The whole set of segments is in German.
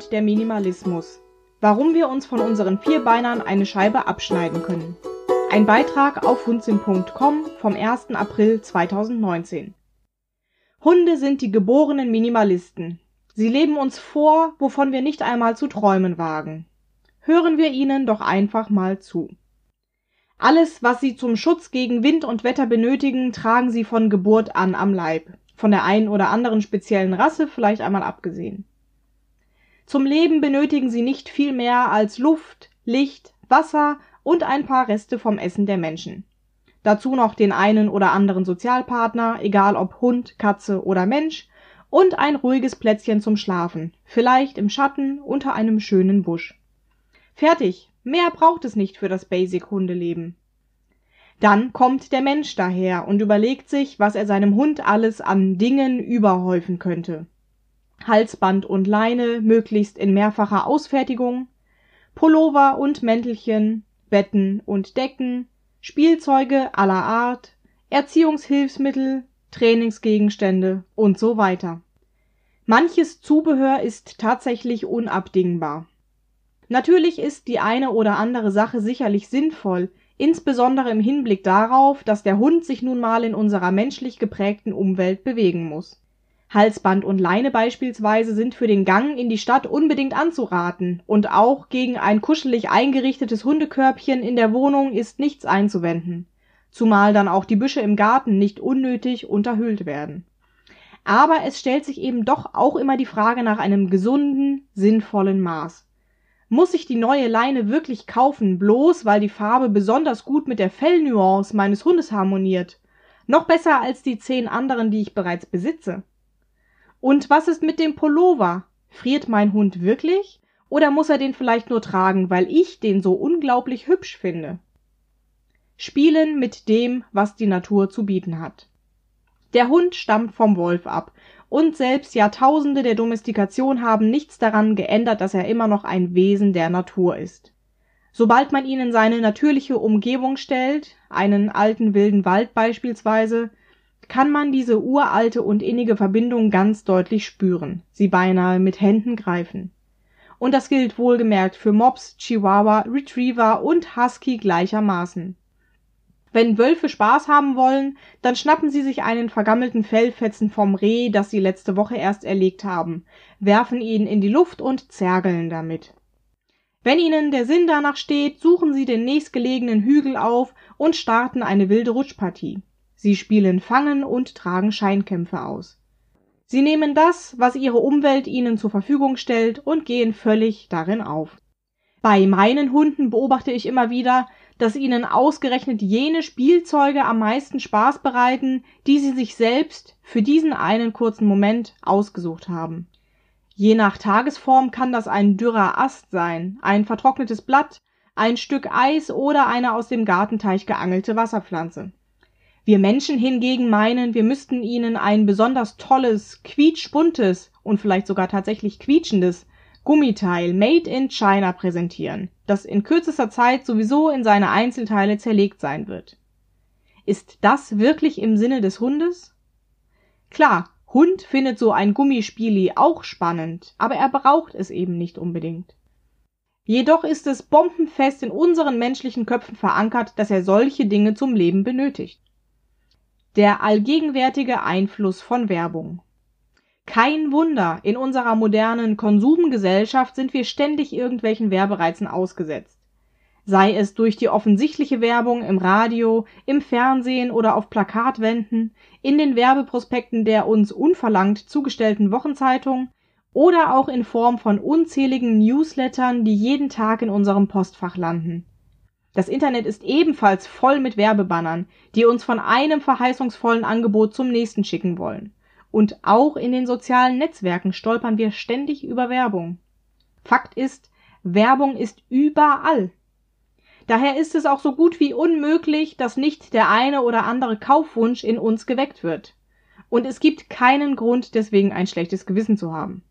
und der Minimalismus. Warum wir uns von unseren Vierbeinern eine Scheibe abschneiden können. Ein Beitrag auf hundsinn.com vom 1. April 2019. Hunde sind die geborenen Minimalisten. Sie leben uns vor, wovon wir nicht einmal zu träumen wagen. Hören wir ihnen doch einfach mal zu. Alles, was sie zum Schutz gegen Wind und Wetter benötigen, tragen sie von Geburt an am Leib, von der einen oder anderen speziellen Rasse vielleicht einmal abgesehen. Zum Leben benötigen sie nicht viel mehr als Luft, Licht, Wasser und ein paar Reste vom Essen der Menschen. Dazu noch den einen oder anderen Sozialpartner, egal ob Hund, Katze oder Mensch, und ein ruhiges Plätzchen zum Schlafen, vielleicht im Schatten unter einem schönen Busch. Fertig, mehr braucht es nicht für das Basic-Hundeleben. Dann kommt der Mensch daher und überlegt sich, was er seinem Hund alles an Dingen überhäufen könnte. Halsband und Leine möglichst in mehrfacher Ausfertigung, Pullover und Mäntelchen, Betten und Decken, Spielzeuge aller Art, Erziehungshilfsmittel, Trainingsgegenstände und so weiter. Manches Zubehör ist tatsächlich unabdingbar. Natürlich ist die eine oder andere Sache sicherlich sinnvoll, insbesondere im Hinblick darauf, dass der Hund sich nun mal in unserer menschlich geprägten Umwelt bewegen muss Halsband und Leine beispielsweise sind für den Gang in die Stadt unbedingt anzuraten, und auch gegen ein kuschelig eingerichtetes Hundekörbchen in der Wohnung ist nichts einzuwenden, zumal dann auch die Büsche im Garten nicht unnötig unterhöhlt werden. Aber es stellt sich eben doch auch immer die Frage nach einem gesunden, sinnvollen Maß. Muss ich die neue Leine wirklich kaufen, bloß weil die Farbe besonders gut mit der Fellnuance meines Hundes harmoniert? Noch besser als die zehn anderen, die ich bereits besitze. Und was ist mit dem Pullover? Friert mein Hund wirklich? Oder muss er den vielleicht nur tragen, weil ich den so unglaublich hübsch finde? Spielen mit dem, was die Natur zu bieten hat. Der Hund stammt vom Wolf ab, und selbst Jahrtausende der Domestikation haben nichts daran geändert, dass er immer noch ein Wesen der Natur ist. Sobald man ihn in seine natürliche Umgebung stellt, einen alten wilden Wald beispielsweise, kann man diese uralte und innige Verbindung ganz deutlich spüren, sie beinahe mit Händen greifen. Und das gilt wohlgemerkt für Mops, Chihuahua, Retriever und Husky gleichermaßen. Wenn Wölfe Spaß haben wollen, dann schnappen sie sich einen vergammelten Fellfetzen vom Reh, das sie letzte Woche erst erlegt haben, werfen ihn in die Luft und zergeln damit. Wenn ihnen der Sinn danach steht, suchen sie den nächstgelegenen Hügel auf und starten eine wilde Rutschpartie. Sie spielen Fangen und tragen Scheinkämpfe aus. Sie nehmen das, was ihre Umwelt ihnen zur Verfügung stellt, und gehen völlig darin auf. Bei meinen Hunden beobachte ich immer wieder, dass ihnen ausgerechnet jene Spielzeuge am meisten Spaß bereiten, die sie sich selbst für diesen einen kurzen Moment ausgesucht haben. Je nach Tagesform kann das ein dürrer Ast sein, ein vertrocknetes Blatt, ein Stück Eis oder eine aus dem Gartenteich geangelte Wasserpflanze. Wir Menschen hingegen meinen, wir müssten ihnen ein besonders tolles, quietschbuntes und vielleicht sogar tatsächlich quietschendes Gummiteil made in China präsentieren, das in kürzester Zeit sowieso in seine Einzelteile zerlegt sein wird. Ist das wirklich im Sinne des Hundes? Klar, Hund findet so ein Gummispieli auch spannend, aber er braucht es eben nicht unbedingt. Jedoch ist es bombenfest in unseren menschlichen Köpfen verankert, dass er solche Dinge zum Leben benötigt der allgegenwärtige Einfluss von Werbung. Kein Wunder, in unserer modernen Konsumgesellschaft sind wir ständig irgendwelchen Werbereizen ausgesetzt. Sei es durch die offensichtliche Werbung im Radio, im Fernsehen oder auf Plakatwänden, in den Werbeprospekten der uns unverlangt zugestellten Wochenzeitung oder auch in Form von unzähligen Newslettern, die jeden Tag in unserem Postfach landen das Internet ist ebenfalls voll mit Werbebannern, die uns von einem verheißungsvollen Angebot zum nächsten schicken wollen. Und auch in den sozialen Netzwerken stolpern wir ständig über Werbung. Fakt ist, Werbung ist überall. Daher ist es auch so gut wie unmöglich, dass nicht der eine oder andere Kaufwunsch in uns geweckt wird. Und es gibt keinen Grund, deswegen ein schlechtes Gewissen zu haben.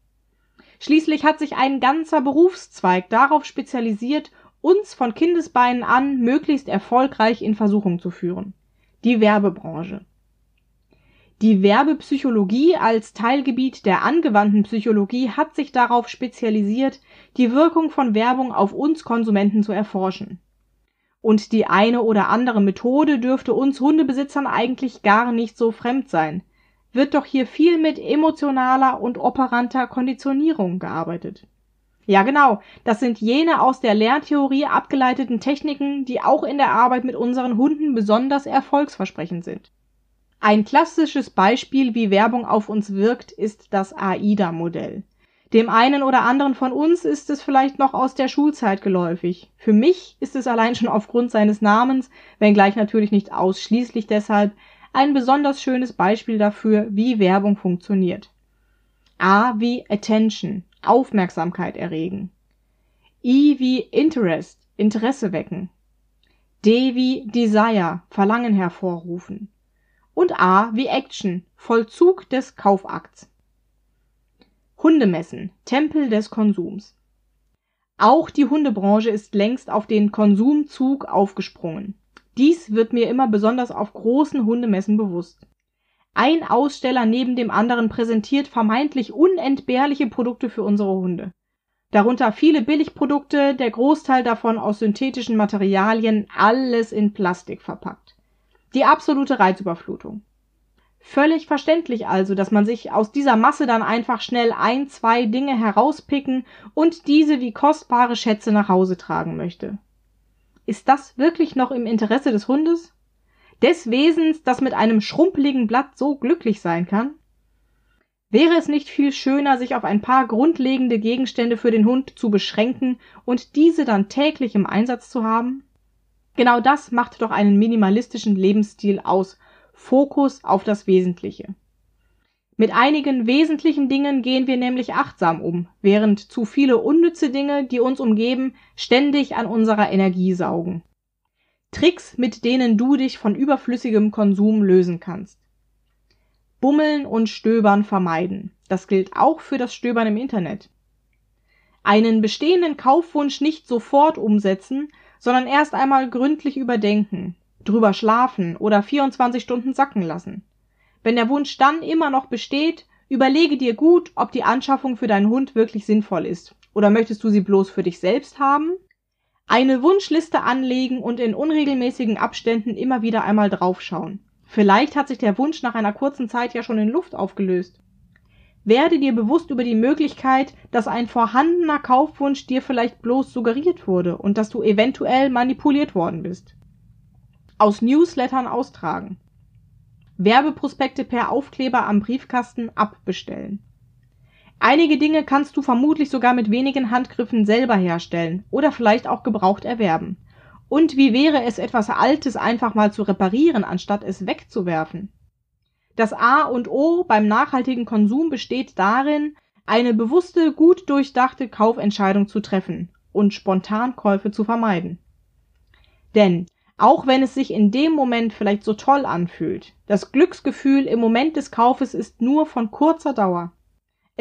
Schließlich hat sich ein ganzer Berufszweig darauf spezialisiert, uns von Kindesbeinen an möglichst erfolgreich in Versuchung zu führen. Die Werbebranche. Die Werbepsychologie als Teilgebiet der angewandten Psychologie hat sich darauf spezialisiert, die Wirkung von Werbung auf uns Konsumenten zu erforschen. Und die eine oder andere Methode dürfte uns Hundebesitzern eigentlich gar nicht so fremd sein. Wird doch hier viel mit emotionaler und operanter Konditionierung gearbeitet. Ja genau, das sind jene aus der Lerntheorie abgeleiteten Techniken, die auch in der Arbeit mit unseren Hunden besonders erfolgsversprechend sind. Ein klassisches Beispiel, wie Werbung auf uns wirkt, ist das AIDA-Modell. Dem einen oder anderen von uns ist es vielleicht noch aus der Schulzeit geläufig. Für mich ist es allein schon aufgrund seines Namens, wenngleich natürlich nicht ausschließlich deshalb, ein besonders schönes Beispiel dafür, wie Werbung funktioniert. A wie Attention, Aufmerksamkeit erregen. I wie Interest, Interesse wecken. D wie Desire, Verlangen hervorrufen und A wie Action, Vollzug des Kaufakts. Hundemessen, Tempel des Konsums. Auch die Hundebranche ist längst auf den Konsumzug aufgesprungen. Dies wird mir immer besonders auf großen Hundemessen bewusst. Ein Aussteller neben dem anderen präsentiert vermeintlich unentbehrliche Produkte für unsere Hunde. Darunter viele Billigprodukte, der Großteil davon aus synthetischen Materialien, alles in Plastik verpackt. Die absolute Reizüberflutung. Völlig verständlich also, dass man sich aus dieser Masse dann einfach schnell ein, zwei Dinge herauspicken und diese wie kostbare Schätze nach Hause tragen möchte. Ist das wirklich noch im Interesse des Hundes? Des Wesens, das mit einem schrumpeligen Blatt so glücklich sein kann? Wäre es nicht viel schöner, sich auf ein paar grundlegende Gegenstände für den Hund zu beschränken und diese dann täglich im Einsatz zu haben? Genau das macht doch einen minimalistischen Lebensstil aus. Fokus auf das Wesentliche. Mit einigen wesentlichen Dingen gehen wir nämlich achtsam um, während zu viele unnütze Dinge, die uns umgeben, ständig an unserer Energie saugen. Tricks, mit denen du dich von überflüssigem Konsum lösen kannst. Bummeln und Stöbern vermeiden. Das gilt auch für das Stöbern im Internet. Einen bestehenden Kaufwunsch nicht sofort umsetzen, sondern erst einmal gründlich überdenken, drüber schlafen oder 24 Stunden sacken lassen. Wenn der Wunsch dann immer noch besteht, überlege dir gut, ob die Anschaffung für deinen Hund wirklich sinnvoll ist. Oder möchtest du sie bloß für dich selbst haben? Eine Wunschliste anlegen und in unregelmäßigen Abständen immer wieder einmal draufschauen. Vielleicht hat sich der Wunsch nach einer kurzen Zeit ja schon in Luft aufgelöst. Werde dir bewusst über die Möglichkeit, dass ein vorhandener Kaufwunsch dir vielleicht bloß suggeriert wurde und dass du eventuell manipuliert worden bist. Aus Newslettern austragen. Werbeprospekte per Aufkleber am Briefkasten abbestellen. Einige Dinge kannst du vermutlich sogar mit wenigen Handgriffen selber herstellen oder vielleicht auch gebraucht erwerben. Und wie wäre es, etwas Altes einfach mal zu reparieren, anstatt es wegzuwerfen? Das A und O beim nachhaltigen Konsum besteht darin, eine bewusste, gut durchdachte Kaufentscheidung zu treffen und Spontankäufe zu vermeiden. Denn auch wenn es sich in dem Moment vielleicht so toll anfühlt, das Glücksgefühl im Moment des Kaufes ist nur von kurzer Dauer.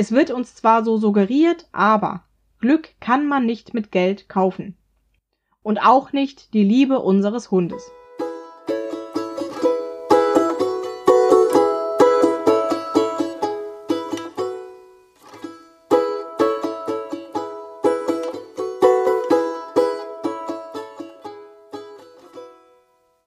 Es wird uns zwar so suggeriert, aber Glück kann man nicht mit Geld kaufen. Und auch nicht die Liebe unseres Hundes.